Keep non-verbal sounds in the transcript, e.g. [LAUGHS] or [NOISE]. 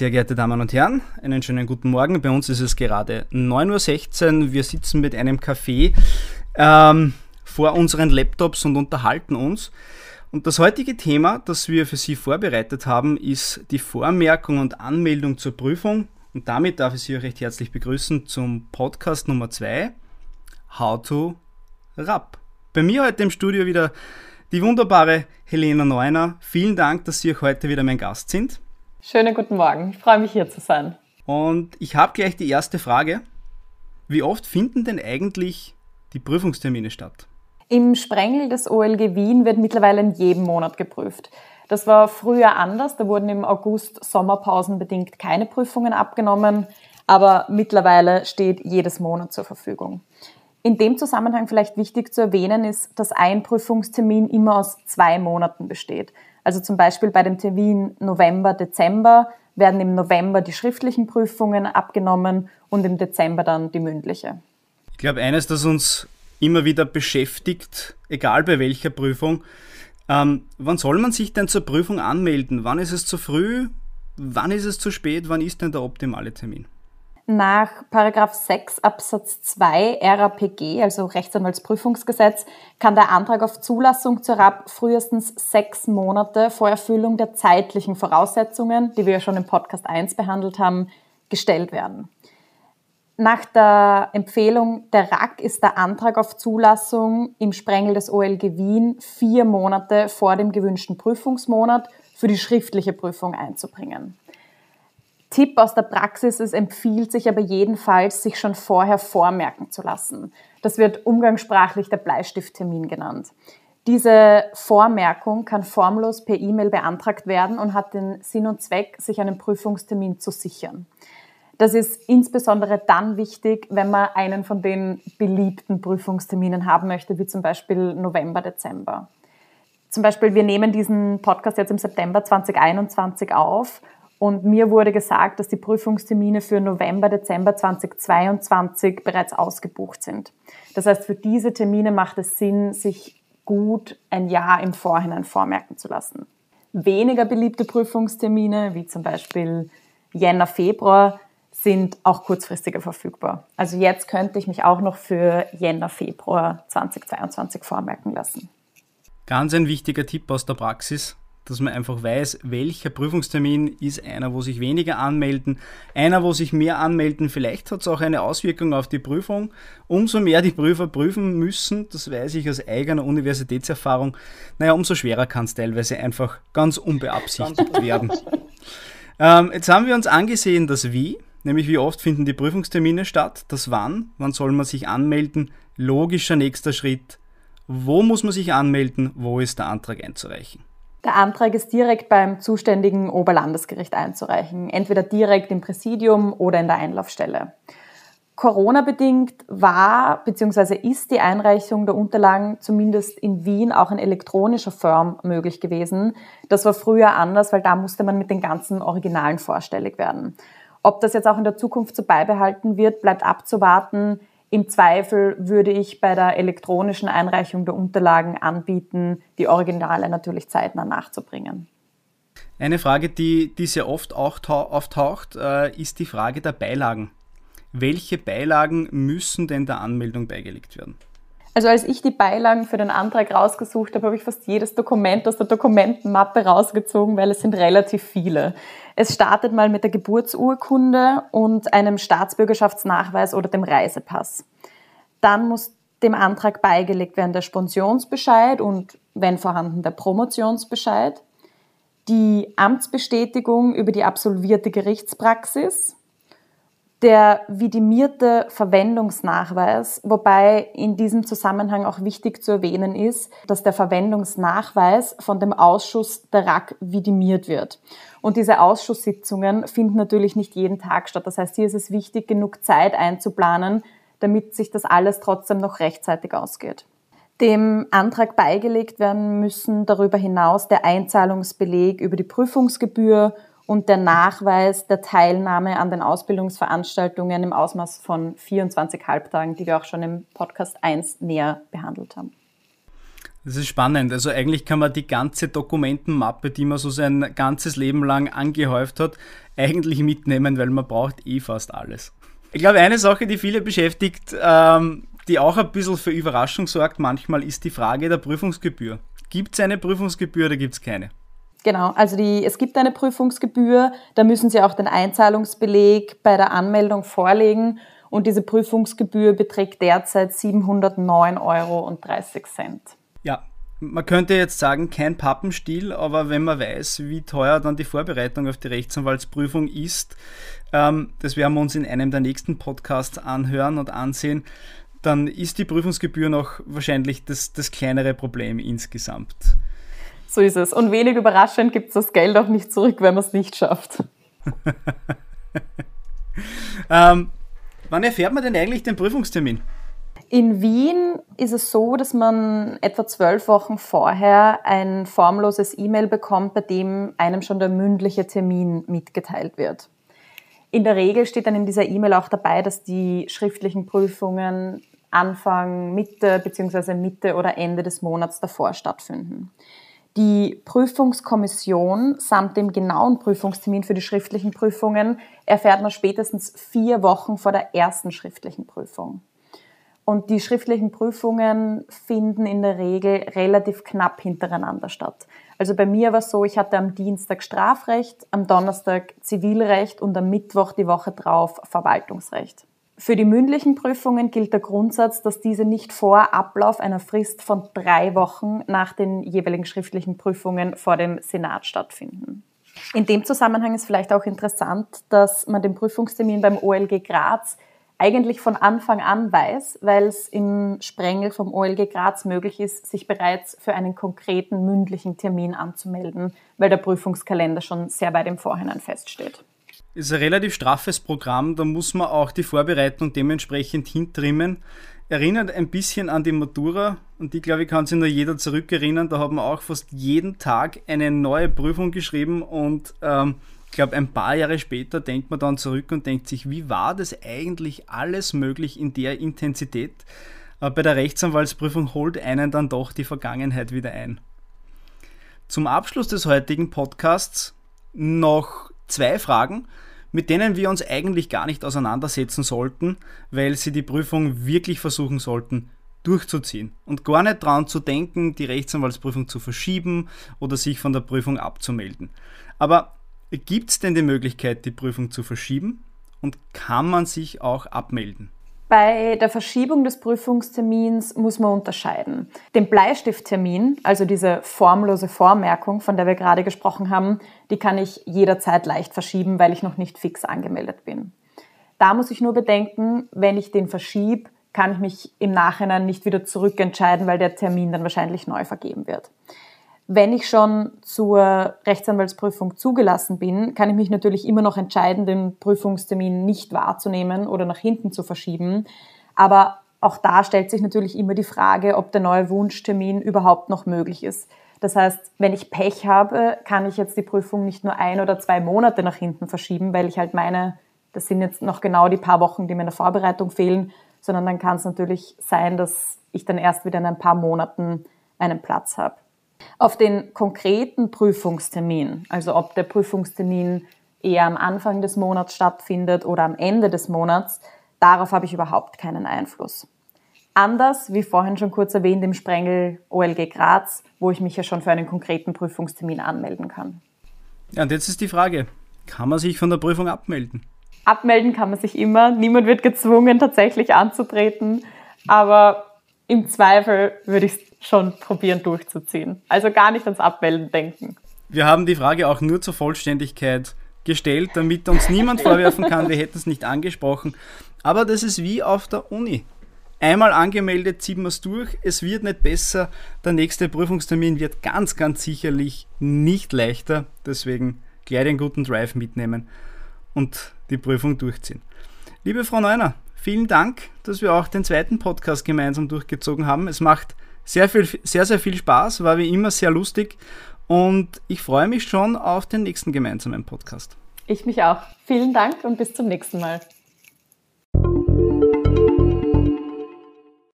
Sehr geehrte Damen und Herren, einen schönen guten Morgen. Bei uns ist es gerade 9.16 Uhr. Wir sitzen mit einem Kaffee ähm, vor unseren Laptops und unterhalten uns. Und das heutige Thema, das wir für Sie vorbereitet haben, ist die Vormerkung und Anmeldung zur Prüfung. Und damit darf ich Sie recht herzlich begrüßen zum Podcast Nummer 2, How to Rap. Bei mir heute im Studio wieder die wunderbare Helena Neuner. Vielen Dank, dass Sie auch heute wieder mein Gast sind. Schönen guten Morgen. Ich freue mich hier zu sein. Und ich habe gleich die erste Frage. Wie oft finden denn eigentlich die Prüfungstermine statt? Im Sprengel des OLG Wien wird mittlerweile in jedem Monat geprüft. Das war früher anders. Da wurden im August Sommerpausen bedingt keine Prüfungen abgenommen. Aber mittlerweile steht jedes Monat zur Verfügung. In dem Zusammenhang vielleicht wichtig zu erwähnen ist, dass ein Prüfungstermin immer aus zwei Monaten besteht. Also zum Beispiel bei dem Termin November, Dezember werden im November die schriftlichen Prüfungen abgenommen und im Dezember dann die mündliche. Ich glaube, eines, das uns immer wieder beschäftigt, egal bei welcher Prüfung, ähm, wann soll man sich denn zur Prüfung anmelden? Wann ist es zu früh? Wann ist es zu spät? Wann ist denn der optimale Termin? Nach Paragraph 6 Absatz 2 RAPG, also Rechtsanwaltsprüfungsgesetz, kann der Antrag auf Zulassung zur RAP frühestens sechs Monate vor Erfüllung der zeitlichen Voraussetzungen, die wir ja schon im Podcast 1 behandelt haben, gestellt werden. Nach der Empfehlung der RAK ist der Antrag auf Zulassung im Sprengel des OLG Wien vier Monate vor dem gewünschten Prüfungsmonat für die schriftliche Prüfung einzubringen. Tipp aus der Praxis, es empfiehlt sich aber jedenfalls, sich schon vorher vormerken zu lassen. Das wird umgangssprachlich der Bleistifttermin genannt. Diese Vormerkung kann formlos per E-Mail beantragt werden und hat den Sinn und Zweck, sich einen Prüfungstermin zu sichern. Das ist insbesondere dann wichtig, wenn man einen von den beliebten Prüfungsterminen haben möchte, wie zum Beispiel November, Dezember. Zum Beispiel, wir nehmen diesen Podcast jetzt im September 2021 auf und mir wurde gesagt, dass die Prüfungstermine für November, Dezember 2022 bereits ausgebucht sind. Das heißt, für diese Termine macht es Sinn, sich gut ein Jahr im Vorhinein vormerken zu lassen. Weniger beliebte Prüfungstermine, wie zum Beispiel Jänner, Februar, sind auch kurzfristiger verfügbar. Also jetzt könnte ich mich auch noch für Jänner, Februar 2022 vormerken lassen. Ganz ein wichtiger Tipp aus der Praxis dass man einfach weiß, welcher Prüfungstermin ist einer, wo sich weniger anmelden, einer, wo sich mehr anmelden. Vielleicht hat es auch eine Auswirkung auf die Prüfung. Umso mehr die Prüfer prüfen müssen, das weiß ich aus eigener Universitätserfahrung, naja, umso schwerer kann es teilweise einfach ganz unbeabsichtigt werden. Ähm, jetzt haben wir uns angesehen, das Wie, nämlich wie oft finden die Prüfungstermine statt, das Wann, wann soll man sich anmelden, logischer nächster Schritt, wo muss man sich anmelden, wo ist der Antrag einzureichen. Der Antrag ist direkt beim zuständigen Oberlandesgericht einzureichen, entweder direkt im Präsidium oder in der Einlaufstelle. Corona-bedingt war bzw. ist die Einreichung der Unterlagen zumindest in Wien auch in elektronischer Form möglich gewesen. Das war früher anders, weil da musste man mit den ganzen Originalen vorstellig werden. Ob das jetzt auch in der Zukunft so beibehalten wird, bleibt abzuwarten. Im Zweifel würde ich bei der elektronischen Einreichung der Unterlagen anbieten, die Originale natürlich zeitnah nachzubringen. Eine Frage, die, die sehr oft auftaucht, äh, ist die Frage der Beilagen. Welche Beilagen müssen denn der Anmeldung beigelegt werden? Also als ich die Beilagen für den Antrag rausgesucht habe, habe ich fast jedes Dokument aus der Dokumentenmappe rausgezogen, weil es sind relativ viele. Es startet mal mit der Geburtsurkunde und einem Staatsbürgerschaftsnachweis oder dem Reisepass. Dann muss dem Antrag beigelegt werden der Spensionsbescheid und, wenn vorhanden, der Promotionsbescheid, die Amtsbestätigung über die absolvierte Gerichtspraxis, der vidimierte Verwendungsnachweis, wobei in diesem Zusammenhang auch wichtig zu erwähnen ist, dass der Verwendungsnachweis von dem Ausschuss der RAK vidimiert wird. Und diese Ausschusssitzungen finden natürlich nicht jeden Tag statt. Das heißt, hier ist es wichtig, genug Zeit einzuplanen, damit sich das alles trotzdem noch rechtzeitig ausgeht. Dem Antrag beigelegt werden müssen darüber hinaus der Einzahlungsbeleg über die Prüfungsgebühr und der Nachweis der Teilnahme an den Ausbildungsveranstaltungen im Ausmaß von 24 Halbtagen, die wir auch schon im Podcast 1 näher behandelt haben. Das ist spannend. Also eigentlich kann man die ganze Dokumentenmappe, die man so sein ganzes Leben lang angehäuft hat, eigentlich mitnehmen, weil man braucht eh fast alles. Ich glaube, eine Sache, die viele beschäftigt, ähm, die auch ein bisschen für Überraschung sorgt manchmal, ist die Frage der Prüfungsgebühr. Gibt es eine Prüfungsgebühr oder gibt es keine? Genau, also die, es gibt eine Prüfungsgebühr, da müssen Sie auch den Einzahlungsbeleg bei der Anmeldung vorlegen und diese Prüfungsgebühr beträgt derzeit 709,30 Euro. Ja, man könnte jetzt sagen, kein Pappenstiel, aber wenn man weiß, wie teuer dann die Vorbereitung auf die Rechtsanwaltsprüfung ist, ähm, das werden wir uns in einem der nächsten Podcasts anhören und ansehen, dann ist die Prüfungsgebühr noch wahrscheinlich das, das kleinere Problem insgesamt. So ist es. Und wenig überraschend gibt es das Geld auch nicht zurück, wenn man es nicht schafft. [LAUGHS] ähm, wann erfährt man denn eigentlich den Prüfungstermin? In Wien ist es so, dass man etwa zwölf Wochen vorher ein formloses E-Mail bekommt, bei dem einem schon der mündliche Termin mitgeteilt wird. In der Regel steht dann in dieser E-Mail auch dabei, dass die schriftlichen Prüfungen Anfang, Mitte bzw. Mitte oder Ende des Monats davor stattfinden. Die Prüfungskommission samt dem genauen Prüfungstermin für die schriftlichen Prüfungen erfährt man spätestens vier Wochen vor der ersten schriftlichen Prüfung. Und die schriftlichen Prüfungen finden in der Regel relativ knapp hintereinander statt. Also bei mir war es so, ich hatte am Dienstag Strafrecht, am Donnerstag Zivilrecht und am Mittwoch die Woche drauf Verwaltungsrecht. Für die mündlichen Prüfungen gilt der Grundsatz, dass diese nicht vor Ablauf einer Frist von drei Wochen nach den jeweiligen schriftlichen Prüfungen vor dem Senat stattfinden. In dem Zusammenhang ist vielleicht auch interessant, dass man den Prüfungstermin beim OLG Graz eigentlich von Anfang an weiß, weil es im Sprengel vom OLG Graz möglich ist, sich bereits für einen konkreten mündlichen Termin anzumelden, weil der Prüfungskalender schon sehr weit im Vorhinein feststeht. Ist ein relativ straffes Programm, da muss man auch die Vorbereitung dementsprechend hintrimmen. Erinnert ein bisschen an die Matura und die, glaube ich, kann sich nur jeder zurückerinnern. Da hat man auch fast jeden Tag eine neue Prüfung geschrieben und ähm, ich glaube, ein paar Jahre später denkt man dann zurück und denkt sich, wie war das eigentlich alles möglich in der Intensität? Aber bei der Rechtsanwaltsprüfung holt einen dann doch die Vergangenheit wieder ein. Zum Abschluss des heutigen Podcasts noch zwei Fragen, mit denen wir uns eigentlich gar nicht auseinandersetzen sollten, weil sie die Prüfung wirklich versuchen sollten durchzuziehen und gar nicht daran zu denken, die Rechtsanwaltsprüfung zu verschieben oder sich von der Prüfung abzumelden. Aber Gibt es denn die Möglichkeit, die Prüfung zu verschieben und kann man sich auch abmelden? Bei der Verschiebung des Prüfungstermins muss man unterscheiden. Den Bleistifttermin, also diese formlose Vormerkung, von der wir gerade gesprochen haben, die kann ich jederzeit leicht verschieben, weil ich noch nicht fix angemeldet bin. Da muss ich nur bedenken, wenn ich den verschiebe, kann ich mich im Nachhinein nicht wieder zurückentscheiden, weil der Termin dann wahrscheinlich neu vergeben wird. Wenn ich schon zur Rechtsanwaltsprüfung zugelassen bin, kann ich mich natürlich immer noch entscheiden, den Prüfungstermin nicht wahrzunehmen oder nach hinten zu verschieben. Aber auch da stellt sich natürlich immer die Frage, ob der neue Wunschtermin überhaupt noch möglich ist. Das heißt, wenn ich Pech habe, kann ich jetzt die Prüfung nicht nur ein oder zwei Monate nach hinten verschieben, weil ich halt meine, das sind jetzt noch genau die paar Wochen, die mir in der Vorbereitung fehlen, sondern dann kann es natürlich sein, dass ich dann erst wieder in ein paar Monaten einen Platz habe. Auf den konkreten Prüfungstermin, also ob der Prüfungstermin eher am Anfang des Monats stattfindet oder am Ende des Monats, darauf habe ich überhaupt keinen Einfluss. Anders, wie vorhin schon kurz erwähnt, im Sprengel OLG Graz, wo ich mich ja schon für einen konkreten Prüfungstermin anmelden kann. Ja, und jetzt ist die Frage, kann man sich von der Prüfung abmelden? Abmelden kann man sich immer. Niemand wird gezwungen, tatsächlich anzutreten. Aber im Zweifel würde ich es schon probieren durchzuziehen. Also gar nicht ans Abmelden denken. Wir haben die Frage auch nur zur Vollständigkeit gestellt, damit uns niemand [LAUGHS] vorwerfen kann, wir hätten es nicht angesprochen. Aber das ist wie auf der Uni. Einmal angemeldet, ziehen wir es durch. Es wird nicht besser. Der nächste Prüfungstermin wird ganz, ganz sicherlich nicht leichter. Deswegen gleich den guten Drive mitnehmen und die Prüfung durchziehen. Liebe Frau Neuner, vielen Dank, dass wir auch den zweiten Podcast gemeinsam durchgezogen haben. Es macht sehr, viel, sehr, sehr viel Spaß, war wie immer sehr lustig und ich freue mich schon auf den nächsten gemeinsamen Podcast. Ich mich auch. Vielen Dank und bis zum nächsten Mal.